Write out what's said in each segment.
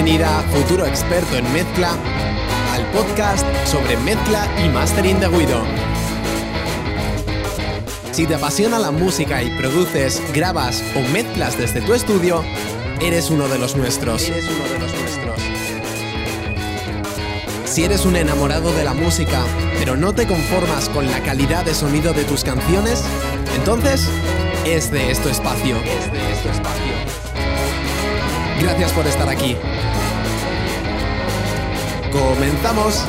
bienvenida, futuro experto en mezcla, al podcast sobre mezcla y mastering de Guido. Si te apasiona la música y produces, grabas o mezclas desde tu estudio, eres uno de los nuestros. Eres uno de los nuestros. Si eres un enamorado de la música, pero no te conformas con la calidad de sonido de tus canciones, entonces es de esto espacio. Es de esto espacio. Gracias por estar aquí. Comenzamos.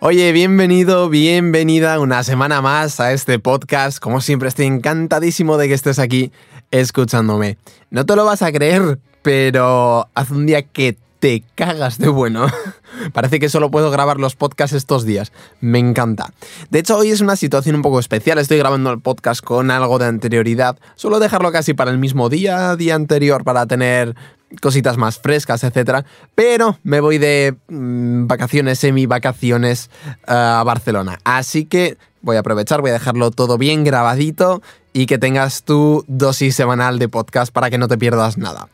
Oye, bienvenido, bienvenida una semana más a este podcast. Como siempre, estoy encantadísimo de que estés aquí escuchándome. No te lo vas a creer, pero hace un día que te cagas de bueno. Parece que solo puedo grabar los podcasts estos días. Me encanta. De hecho, hoy es una situación un poco especial. Estoy grabando el podcast con algo de anterioridad. Suelo dejarlo casi para el mismo día, día anterior, para tener cositas más frescas, etc. Pero me voy de mm, vacaciones, semi-vacaciones a Barcelona. Así que voy a aprovechar, voy a dejarlo todo bien grabadito y que tengas tu dosis semanal de podcast para que no te pierdas nada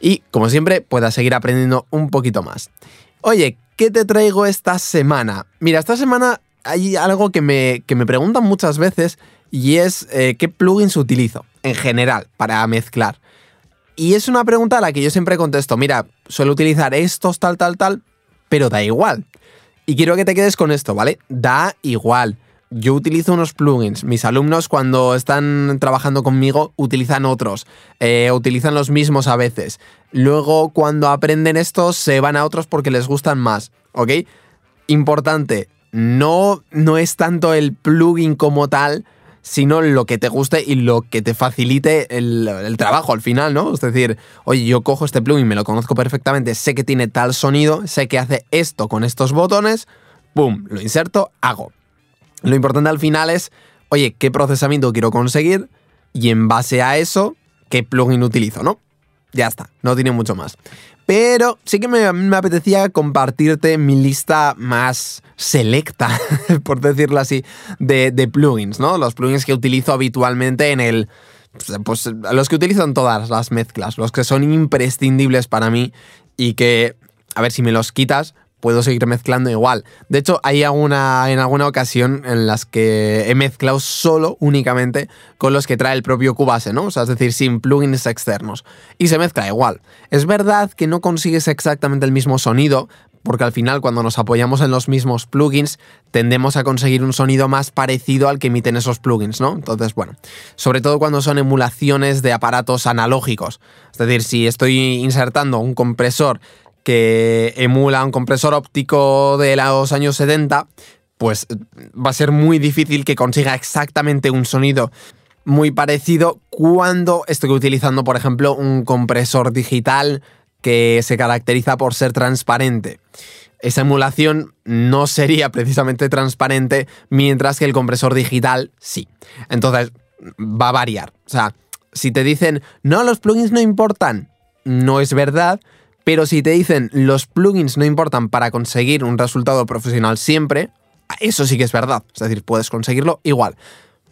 y, como siempre, puedas seguir aprendiendo un poquito más. Oye, ¿qué te traigo esta semana? Mira, esta semana hay algo que me, que me preguntan muchas veces y es eh, qué plugins utilizo en general para mezclar. Y es una pregunta a la que yo siempre contesto, mira, suelo utilizar estos tal, tal, tal, pero da igual. Y quiero que te quedes con esto, ¿vale? Da igual yo utilizo unos plugins. Mis alumnos cuando están trabajando conmigo utilizan otros, eh, utilizan los mismos a veces. Luego cuando aprenden estos se van a otros porque les gustan más, ¿ok? Importante, no, no es tanto el plugin como tal, sino lo que te guste y lo que te facilite el, el, trabajo al final, ¿no? Es decir, oye, yo cojo este plugin, me lo conozco perfectamente, sé que tiene tal sonido, sé que hace esto con estos botones, ¡pum! Lo inserto, hago. Lo importante al final es, oye, ¿qué procesamiento quiero conseguir? Y en base a eso, ¿qué plugin utilizo, no? Ya está, no tiene mucho más. Pero sí que me, apetecía compartirte mi lista más selecta, por decirlo así, de, de, plugins, ¿no? Los plugins que utilizo habitualmente en el... Pues los que utilizo en todas las mezclas, los que son imprescindibles para mí y que, a ver, si me los quitas, puedo seguir mezclando igual. De hecho, hay alguna, en alguna ocasión en las que he mezclado solo, únicamente, con los que trae el propio Cubase, ¿no? O sea, es decir, sin plugins externos. Y se mezcla igual. Es verdad que no consigues exactamente el mismo sonido, porque al final cuando nos apoyamos en los mismos plugins tendemos a conseguir un sonido más parecido al que emiten esos plugins, ¿no? Entonces, bueno, sobre todo cuando son emulaciones de aparatos analógicos. Es decir, si estoy insertando un compresor que emula un compresor óptico de los años 70, pues va a ser muy difícil que consiga exactamente un sonido muy parecido cuando estoy utilizando, por ejemplo, un compresor digital que se caracteriza por ser transparente. Esa emulación no sería precisamente transparente, mientras que el compresor digital sí. Entonces, va a variar. O sea, si te dicen, no, los plugins no importan, no es verdad, pero si te dicen los plugins no importan para conseguir un resultado profesional siempre, eso sí que es verdad. Es decir, puedes conseguirlo igual.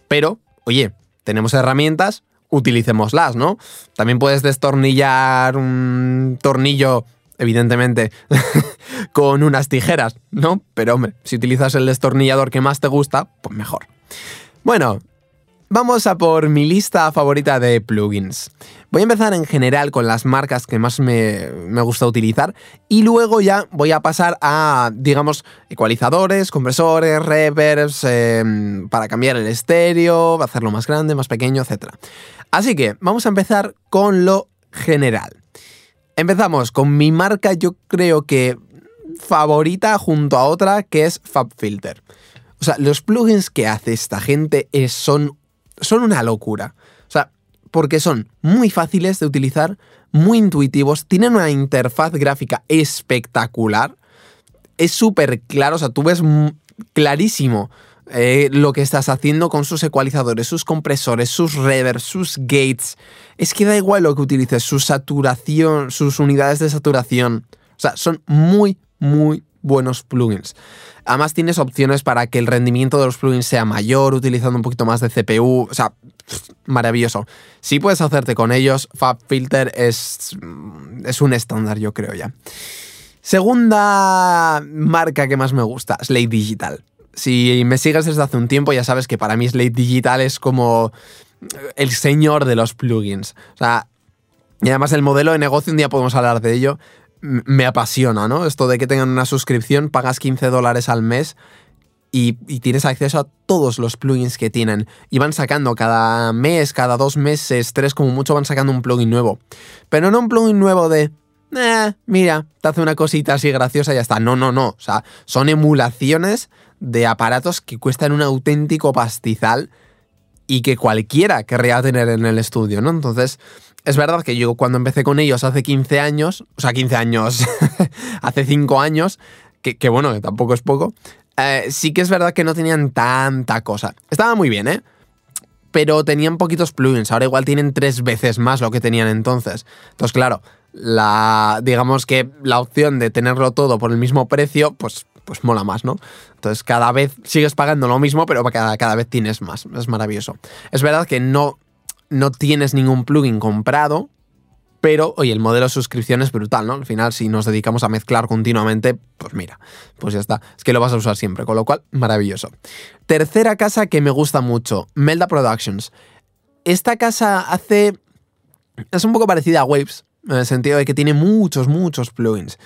Pero, oye, tenemos herramientas, utilicémoslas, ¿no? También puedes destornillar un tornillo, evidentemente, con unas tijeras, ¿no? Pero hombre, si utilizas el destornillador que más te gusta, pues mejor. Bueno, vamos a por mi lista favorita de plugins. Voy a empezar en general con las marcas que más me, gusta utilizar y luego ya voy a pasar a, digamos, ecualizadores, compresores, reverbs, em, para cambiar el estéreo, hacerlo más grande, más pequeño, etc. Así que vamos a empezar con lo general. Empezamos con mi marca, yo creo que favorita junto a otra, que es FabFilter. O sea, los plugins que hace esta gente son, son una locura. O sea, porque son muy fáciles de utilizar, muy intuitivos, tienen una interfaz gráfica espectacular, es súper claro, o sea, tú ves clarísimo eh, lo que estás haciendo con sus ecualizadores, sus compresores, sus reverbs, sus gates. Es que da igual lo que utilices, su saturación, sus unidades de saturación. O sea, son muy, muy buenos plugins. Además tienes opciones para que el rendimiento de los plugins sea mayor utilizando un poquito más de CPU. O sea, maravilloso. Si puedes hacerte con ellos, FabFilter es, es un estándar, yo creo ya. Segunda marca que más me gusta, Slate Digital. Si me sigues desde hace un tiempo, ya sabes que para mí Slate Digital es como el señor de los plugins. O sea, y además el modelo de negocio, un día podemos hablar de ello, me apasiona, ¿no? Esto de que tengan una suscripción, pagas 15 dólares al mes y, tienes acceso a todos los plugins que tienen. Y van sacando cada mes, cada dos meses, tres como mucho, van sacando un plugin nuevo. Pero no un plugin nuevo de, eh, mira, te hace una cosita así graciosa y ya está. No, no, no. O sea, son emulaciones de aparatos que cuestan un auténtico pastizal y que cualquiera querría tener en el estudio, ¿no? Entonces, es verdad que yo cuando empecé con ellos hace 15 años, o sea, 15 años, hace 5 años, que, bueno, que tampoco es poco, eh, sí que es verdad que no tenían tanta cosa. Estaba muy bien, ¿eh? Pero tenían poquitos plugins, ahora igual tienen tres veces más lo que tenían entonces. Entonces, claro, la, digamos que la opción de tenerlo todo por el mismo precio, pues, pues mola más, ¿no? Entonces cada vez sigues pagando lo mismo, pero cada, cada vez tienes más. Es maravilloso. Es verdad que no no tienes ningún plugin comprado, pero, oye, el modelo de suscripción es brutal, ¿no? Al final, si nos dedicamos a mezclar continuamente, pues mira, pues ya está. Es que lo vas a usar siempre, con lo cual, maravilloso. Tercera casa que me gusta mucho, Melda Productions. Esta casa hace... Es un poco parecida a Waves, en el sentido de que tiene muchos, muchos plugins.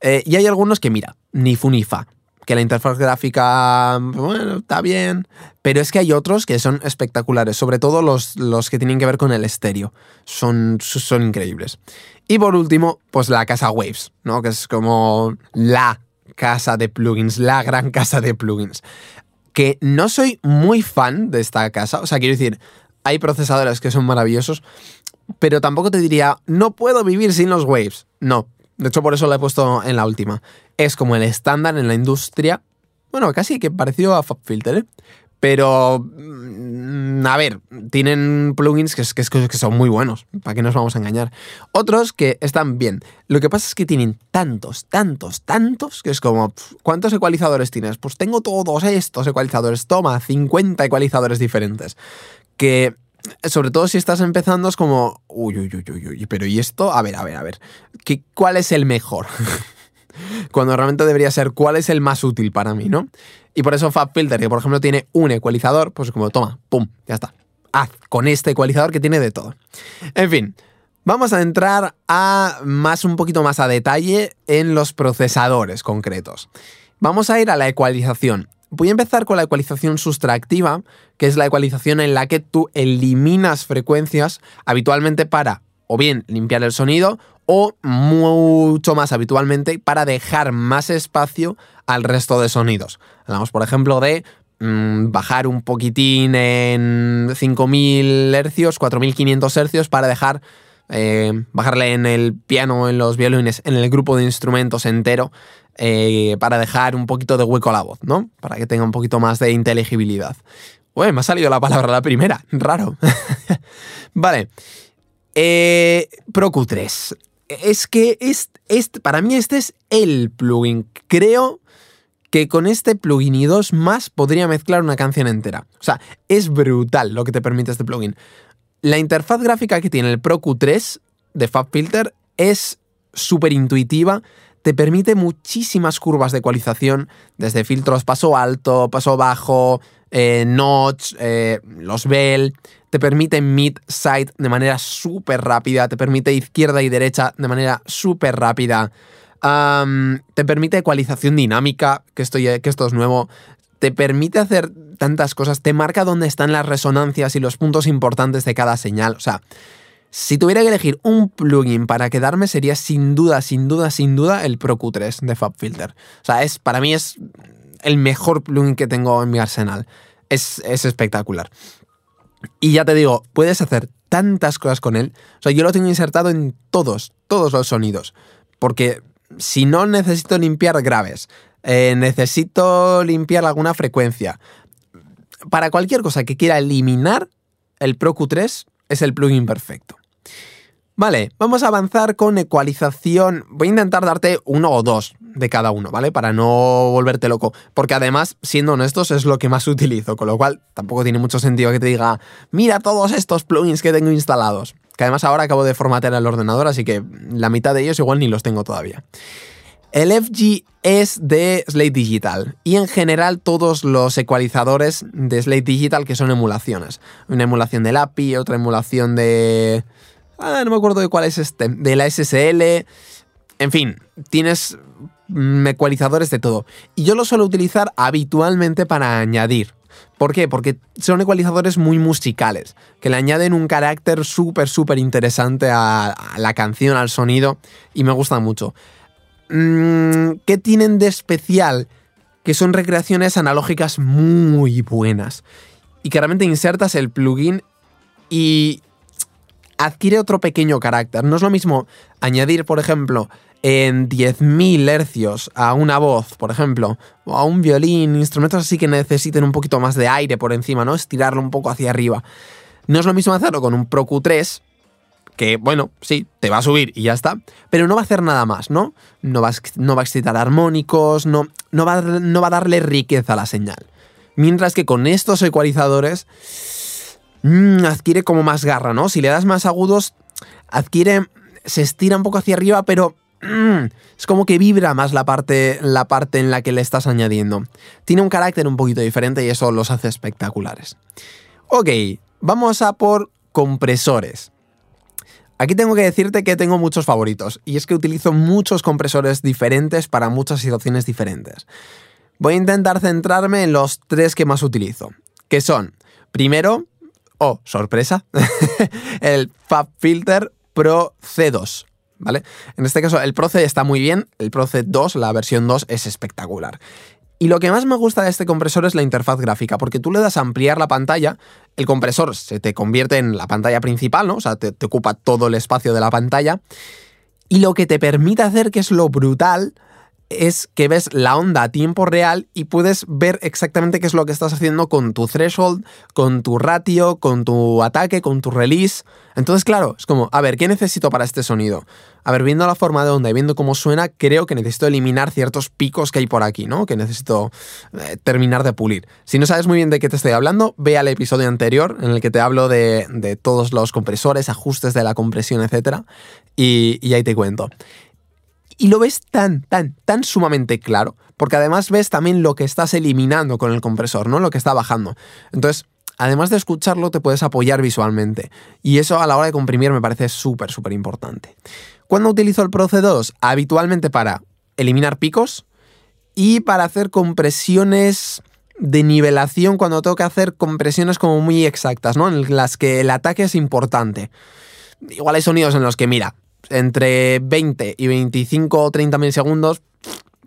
Eh, y hay algunos que, mira, ni fu ni fa que la interfaz gráfica, bueno, está bien, pero es que hay otros que son espectaculares, sobre todo los, los que tienen que ver con el estéreo, son, son increíbles. Y por último, pues la casa Waves, ¿no? Que es como la casa de plugins, la gran casa de plugins. Que no soy muy fan de esta casa, o sea, quiero decir, hay procesadores que son maravillosos, pero tampoco te diría, no puedo vivir sin los Waves. No, de hecho, por eso la he puesto en la última. Es como el estándar en la industria. Bueno, casi que parecido a FabFilter, ¿eh? Pero, mm, a ver, tienen plugins que, que, son muy buenos, ¿para qué nos vamos a engañar? Otros que están bien. Lo que pasa es que tienen tantos, tantos, tantos, que es como, ¿cuántos ecualizadores tienes? Pues tengo todos estos ecualizadores, toma, 50 ecualizadores diferentes. Que sobre todo si estás empezando, es como, uy, uy, uy, uy, pero ¿y esto? A ver, a ver, a ver, ¿qué, ¿cuál es el mejor? Cuando realmente debería ser cuál es el más útil para mí, ¿no? Y por eso FabFilter, que por ejemplo tiene un ecualizador, pues como, toma, pum, ya está. Haz con este ecualizador que tiene de todo. En fin, vamos a entrar a más un poquito más a detalle en los procesadores concretos. Vamos a ir a la ecualización. Voy a empezar con la ecualización sustractiva, que es la ecualización en la que tú eliminas frecuencias habitualmente para o bien limpiar el sonido o mucho más habitualmente para dejar más espacio al resto de sonidos. Hablamos, por ejemplo, de mm, bajar un poquitín en 5000 Hz, 4500 Hz para dejar eh, bajarle en el piano, en los violines, en el grupo de instrumentos entero eh, para dejar un poquito de hueco a la voz, ¿no? Para que tenga un poquito más de inteligibilidad. Uy, me ha salido la palabra la primera, raro. vale. Eh, ProQ3. Es que es, para mí este es el plugin. Creo que con este plugin y dos más podría mezclar una canción entera. O sea, es brutal lo que te permite este plugin. La interfaz gráfica que tiene el ProQ3 de FabFilter es súper intuitiva, te permite muchísimas curvas de ecualización, desde filtros paso alto, paso bajo, eh, notch, eh, los bell, te permite mid, side de manera súper rápida, te permite izquierda y derecha de manera súper rápida, te permite ecualización dinámica, que esto, que esto es nuevo, te permite hacer tantas cosas, te marca dónde están las resonancias y los puntos importantes de cada señal, o sea, si tuviera que elegir un plugin para quedarme sería sin duda, sin duda, sin duda el Pro Q3 de FabFilter. O sea, es, para mí es el mejor plugin que tengo en mi arsenal. Es, es espectacular. Y ya te digo, puedes hacer tantas cosas con él. O sea, yo lo tengo insertado en todos, todos los sonidos. Porque si no necesito limpiar graves, eh, necesito limpiar alguna frecuencia. Para cualquier cosa que quiera eliminar, el Pro Q3 es el plugin perfecto. Vale, vamos a avanzar con ecualización. Voy a intentar darte uno o dos de cada uno, ¿vale? Para no volverte loco. Porque además, siendo honestos, es lo que más utilizo. Con lo cual, tampoco tiene mucho sentido que te diga, mira todos estos plugins que tengo instalados. Que además ahora acabo de formatear el ordenador, así que la mitad de ellos igual ni los tengo todavía. El FG es de Slate Digital y en general todos los ecualizadores de Slate Digital que son emulaciones. Una emulación del API, otra emulación de... Ah, no me acuerdo de cuál es este. De la SSL. En fin, tienes mm, ecualizadores de todo. Y yo lo suelo utilizar habitualmente para añadir. ¿Por qué? Porque son ecualizadores muy musicales, que le añaden un carácter súper, súper interesante a, la canción, al sonido, y me gustan mucho. Mm, ¿Qué tienen de especial? Que son recreaciones analógicas muy buenas. Y que realmente insertas el plugin y adquiere otro pequeño carácter. No es lo mismo añadir, por ejemplo, en 10.000 hercios a una voz, por ejemplo, o a un violín, instrumentos así que necesiten un poquito más de aire por encima, ¿no? Estirarlo un poco hacia arriba. No es lo mismo hacerlo con un Pro Q3, que bueno, sí, te va a subir y ya está, pero no va a hacer nada más, ¿no? No va a, no va a excitar armónicos, no, no, va, no va a darle riqueza a la señal. Mientras que con estos ecualizadores mmm, adquiere como más garra, ¿no? Si le das más agudos, adquiere, se estira un poco hacia arriba, pero mmm, es como que vibra más la parte, la parte en la que le estás añadiendo. Tiene un carácter un poquito diferente y eso los hace espectaculares. Ok, vamos a por compresores. Aquí tengo que decirte que tengo muchos favoritos y es que utilizo muchos compresores diferentes para muchas situaciones diferentes. Voy a intentar centrarme en los tres que más utilizo, que son, primero, oh, sorpresa, el FabFilter Pro C2. ¿Vale? En este caso, el Pro C está muy bien, el Pro C2, la versión 2, es espectacular. Y lo que más me gusta de este compresor es la interfaz gráfica, porque tú le das a ampliar la pantalla, el compresor se te convierte en la pantalla principal, ¿no? O sea, te, te ocupa todo el espacio de la pantalla. Y lo que te permite hacer, que es lo brutal, es que ves la onda a tiempo real y puedes ver exactamente qué es lo que estás haciendo con tu threshold, con tu ratio, con tu ataque, con tu release. Entonces, claro, es como, a ver, ¿qué necesito para este sonido? A ver, viendo la forma de onda y viendo cómo suena, creo que necesito eliminar ciertos picos que hay por aquí, ¿no? Que necesito eh, terminar de pulir. Si no sabes muy bien de qué te estoy hablando, ve al episodio anterior en el que te hablo de, todos los compresores, ajustes de la compresión, etc. Y, y ahí te cuento y lo ves tan, tan, tan sumamente claro, porque además ves también lo que estás eliminando con el compresor, ¿no? Lo que está bajando. Entonces, además de escucharlo, te puedes apoyar visualmente. Y eso a la hora de comprimir me parece súper, súper importante. ¿Cuándo utilizo el Pro C2? Habitualmente para eliminar picos y para hacer compresiones de nivelación cuando tengo que hacer compresiones como muy exactas, ¿no? En las que el ataque es importante. Igual hay sonidos en los que, mira, entre 20 y 25 o 30 milisegundos,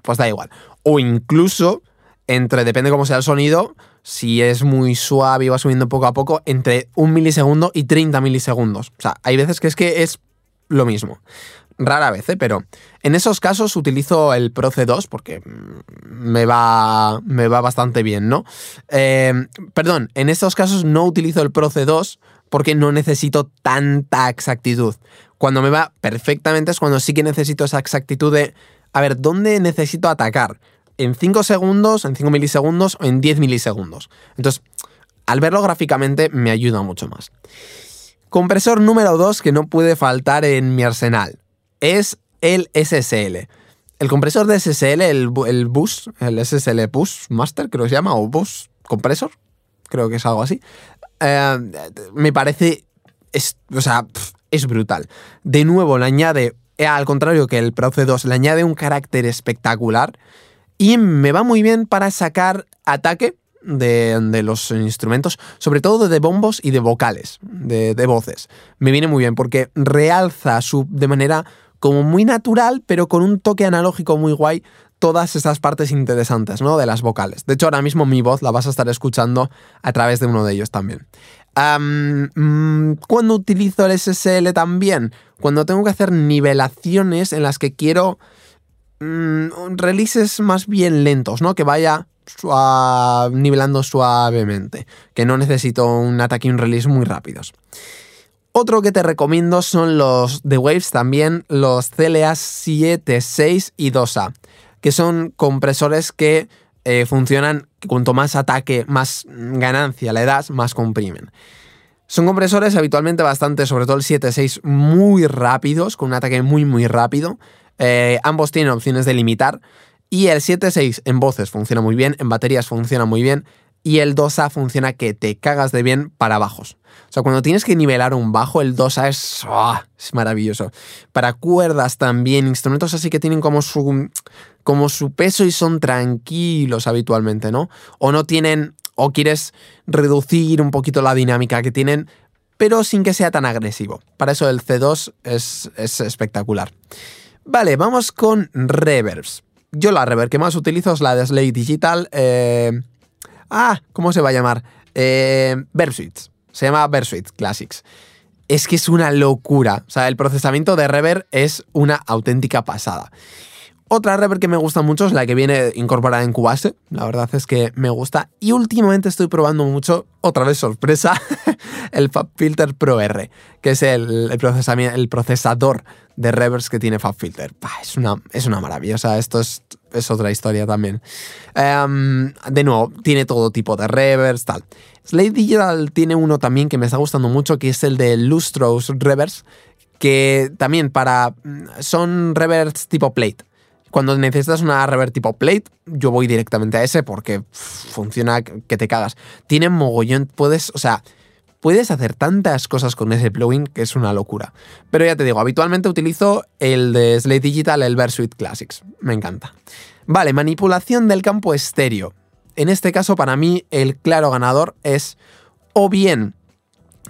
pues da igual. O incluso entre, depende cómo sea el sonido, si es muy suave y va subiendo poco a poco, entre un milisegundo y 30 milisegundos. O sea, hay veces que es que es lo mismo. Rara vez, ¿eh? pero en esos casos utilizo el Pro C2 porque me va, me va bastante bien, ¿no? Eh, perdón, en estos casos no utilizo el Pro C2 porque no necesito tanta exactitud. Cuando me va perfectamente es cuando sí que necesito esa exactitud de, a ver, ¿dónde necesito atacar? ¿En 5 segundos, en 5 milisegundos o en 10 milisegundos? Entonces, al verlo gráficamente me ayuda mucho más. Compresor número 2 que no puede faltar en mi arsenal es el SSL. el compresor de SSL, el, bus, el SSL Bus Master, creo que se llama, o Bus Compresor, creo que es algo así, eh, me parece, o sea, es brutal. De nuevo, le añade, eh, al contrario que el Proce 2, le añade un carácter espectacular y me va muy bien para sacar ataque de, los instrumentos, sobre todo de bombos y de vocales, de, de, voces. Me viene muy bien porque realza su, de manera como muy natural, pero con un toque analógico muy guay, todas esas partes interesantes, ¿no? De las vocales. De hecho, ahora mismo mi voz la vas a estar escuchando a través de uno de ellos también. Um, ¿Cuándo utilizo el SSL también? Cuando tengo que hacer nivelaciones en las que quiero mm, releases más bien lentos, ¿no? Que vaya nivelando suavemente, que no necesito un ataque y un release muy rápidos. Otro que te recomiendo son los The Waves también, los CLA 7, 6 y 2A, que son compresores que eh, funcionan, cuanto más ataque, más ganancia le das, más comprimen. Son compresores habitualmente bastante, sobre todo el 7-6, muy rápidos, con un ataque muy muy rápido. Eh, ambos tienen opciones de limitar. Y el 7-6 en voces funciona muy bien, en baterías funciona muy bien y el 2A funciona que te cagas de bien para bajos. O sea, cuando tienes que nivelar un bajo, el 2A es, ¡ah! es maravilloso. Para cuerdas también, instrumentos así que tienen como su, como su peso y son tranquilos habitualmente, ¿no? O no tienen, o quieres reducir un poquito la dinámica que tienen, pero sin que sea tan agresivo. Para eso el C2 es, es espectacular. Vale, vamos con reverbs. Yo la reverb que más utilizo es la de Slate Digital. Eh, Ah, ¿cómo se va a llamar? Eh, Versuit. Se llama Versuit Classics. Es que es una locura. O sea, el procesamiento de Reverb es una auténtica pasada. Otra reverb que me gusta mucho es la que viene incorporada en Cubase. La verdad es que me gusta. Y últimamente estoy probando mucho, otra vez sorpresa, el FabFilter Pro R, que es el, procesador de reverbs que tiene FabFilter. Es una, es una maravilla. esto es, es otra historia también. Em, de nuevo, tiene todo tipo de reverbs, tal. Slate Digital tiene uno también que me está gustando mucho, que es el de Lustros Reverbs, que también para... son reverbs tipo plate. Cuando necesitas una reverb tipo plate, yo voy directamente a ese porque funciona que te cagas. Tiene mogollón, puedes, o sea, puedes hacer tantas cosas con ese plugin que es una locura. Pero ya te digo, habitualmente utilizo el de Slate Digital, el Versuit Classics. Me encanta. Vale, manipulación del campo estéreo. En este caso, para mí, el claro ganador es o bien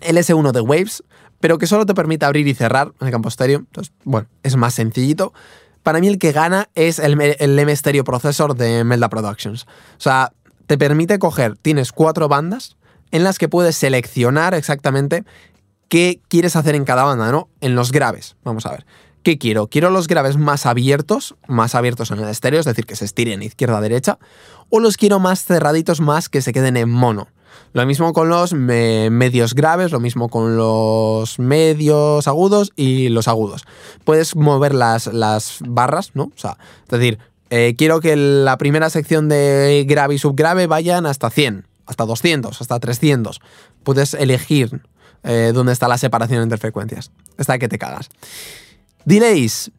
el S1 de Waves, pero que solo te permite abrir y cerrar el campo estéreo. Entonces, bueno, es más sencillito para mí el que gana es el, el M Stereo Processor de Melda Productions. O sea, te permite coger, tienes cuatro bandas en las que puedes seleccionar exactamente qué quieres hacer en cada banda, ¿no? En los graves, vamos a ver. ¿Qué quiero? Quiero los graves más abiertos, más abiertos en el estéreo, es decir, que se estiren izquierda a derecha, o los quiero más cerraditos, más que se queden en mono. Lo mismo con los medios graves, lo mismo con los medios agudos y los agudos. Puedes mover las, las barras, ¿no? O sea, es decir, eh, quiero que la primera sección de grave y subgrave vayan hasta 100, hasta 200, hasta 300. Puedes elegir eh, dónde está la separación entre frecuencias. Está que te cagas. Delays.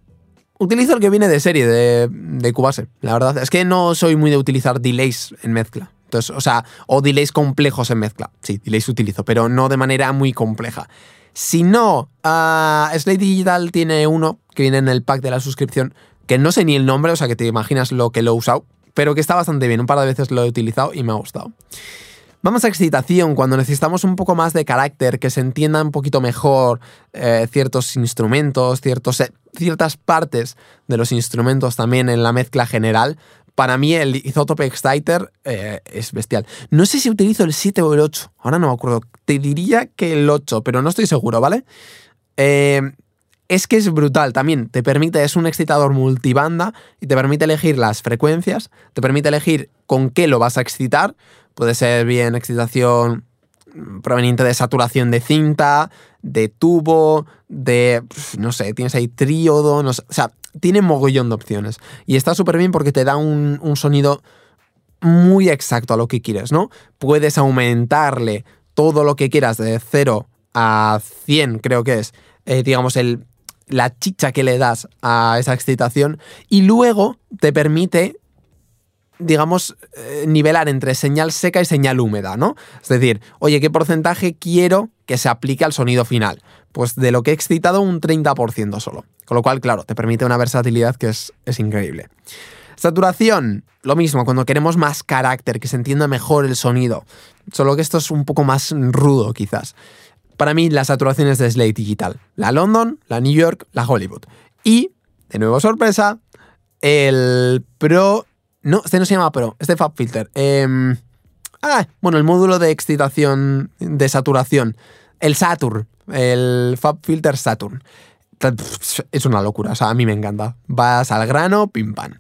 Utilizo el que viene de serie, de, de Cubase. La verdad es que no soy muy de utilizar delays en mezcla o sea, o delays complejos en mezcla. Sí, delays utilizo, pero no de manera muy compleja. Si no, uh, Slate Digital tiene uno que viene en el pack de la suscripción, que no sé ni el nombre, o sea que te imaginas lo que lo he usado, pero que está bastante bien. Un par de veces lo he utilizado y me ha gustado. Vamos a excitación, cuando necesitamos un poco más de carácter, que se entienda un poquito mejor eh, ciertos instrumentos, eh, ciertas partes de los instrumentos también en la mezcla general para mí el Isotope Exciter eh, es bestial. No sé si utilizo el 7 o el 8, ahora no me acuerdo. Te diría que el 8, pero no estoy seguro, ¿vale? Eh, es que es brutal también. Te permite, es un excitador multibanda y te permite elegir las frecuencias, te permite elegir con qué lo vas a excitar. Puede ser bien excitación proveniente de saturación de cinta, de tubo, de, no sé, tienes ahí tríodo, no sé, o sea, tiene mogollón de opciones. Y está súper bien porque te da un, sonido muy exacto a lo que quieres, ¿no? Puedes aumentarle todo lo que quieras de 0 a 100, creo que es, eh, digamos, el, la chicha que le das a esa excitación y luego te permite digamos, eh, nivelar entre señal seca y señal húmeda, ¿no? Es decir, oye, ¿qué porcentaje quiero que se aplique al sonido final? Pues de lo que he excitado un 30% solo. Con lo cual, claro, te permite una versatilidad que es, es increíble. Saturación, lo mismo, cuando queremos más carácter, que se entienda mejor el sonido. Solo que esto es un poco más rudo, quizás. Para mí, las saturaciones de Slate Digital. La London, la New York, la Hollywood. Y, de nuevo sorpresa, el Pro no, este no se llama Pro, este Fab Filter. Em, ah, bueno, el módulo de excitación, de saturación. El Saturn, el Fab Filter Saturn. Es una locura, o sea, a mí me encanta. Vas al grano, pim pam.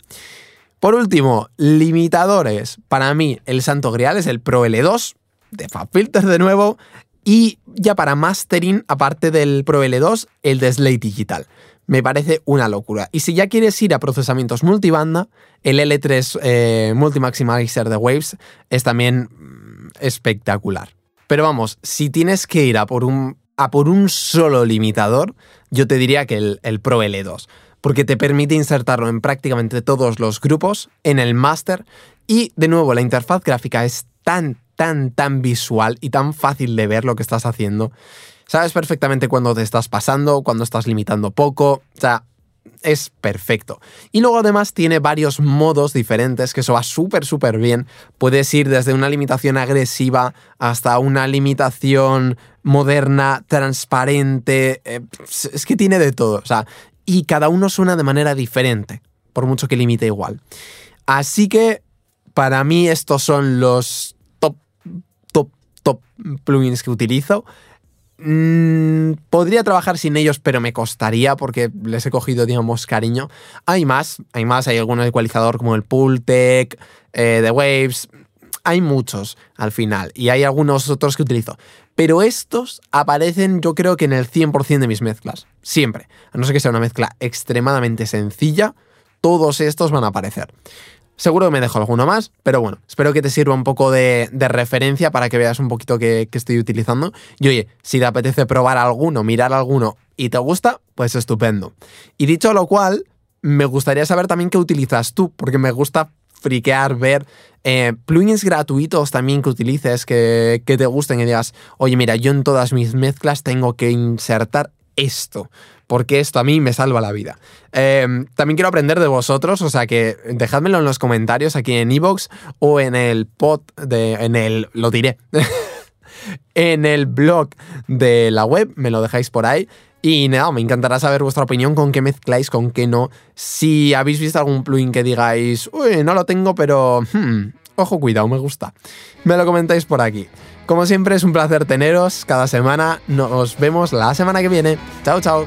Por último, limitadores. Para mí, el santo grial es el Pro L2 de Fab Filter de nuevo. Y ya para mastering, aparte del Pro L2, el de Slate Digital me parece una locura. Y si ya quieres ir a procesamientos multibanda, el L3 eh, de Waves es también mm, espectacular. Pero vamos, si tienes que ir a por un, a por un solo limitador, yo te diría que el, el Pro L2, porque te permite insertarlo en prácticamente todos los grupos, en el master, y de nuevo la interfaz gráfica es tan, tan, tan visual y tan fácil de ver lo que estás haciendo Sabes perfectamente cuándo te estás pasando, cuándo estás limitando poco. O sea, es perfecto. Y luego además tiene varios modos diferentes, que eso va súper, súper bien. Puedes ir desde una limitación agresiva hasta una limitación moderna, transparente. Eh, es que tiene de todo. O sea, y cada uno suena de manera diferente, por mucho que limite igual. Así que para mí estos son los top, top, top plugins que utilizo. Mm, podría trabajar sin ellos, pero me costaría porque les he cogido, digamos, cariño. Hay más, hay más, hay algún ecualizador como el Pultec, eh, The Waves, hay muchos al final y hay algunos otros que utilizo. Pero estos aparecen yo creo que en el 100% de mis mezclas, siempre. A no ser que sea una mezcla extremadamente sencilla, todos estos van a aparecer. Seguro que me dejo alguno más, pero bueno, espero que te sirva un poco de, referencia para que veas un poquito que, estoy utilizando. Y oye, si te apetece probar alguno, mirar alguno y te gusta, pues estupendo. Y dicho lo cual, me gustaría saber también qué utilizas tú, porque me gusta friquear, ver eh, plugins gratuitos también que utilices, que, que te gusten y digas, oye, mira, yo en todas mis mezclas tengo que insertar esto porque esto a mí me salva la vida. Em, también quiero aprender de vosotros, o sea que dejádmelo en los comentarios aquí en iVoox o en el pod de. en el. lo diré. en el blog de la web, me lo dejáis por ahí. Y nada, me encantará saber vuestra opinión, con qué mezcláis, con qué no. Si habéis visto algún plugin que digáis, uy, no lo tengo, pero... Hmm, ojo, cuidado, me gusta. Me lo comentáis por aquí. Como siempre es un placer teneros cada semana. Nos vemos la semana que viene. Chao, chao.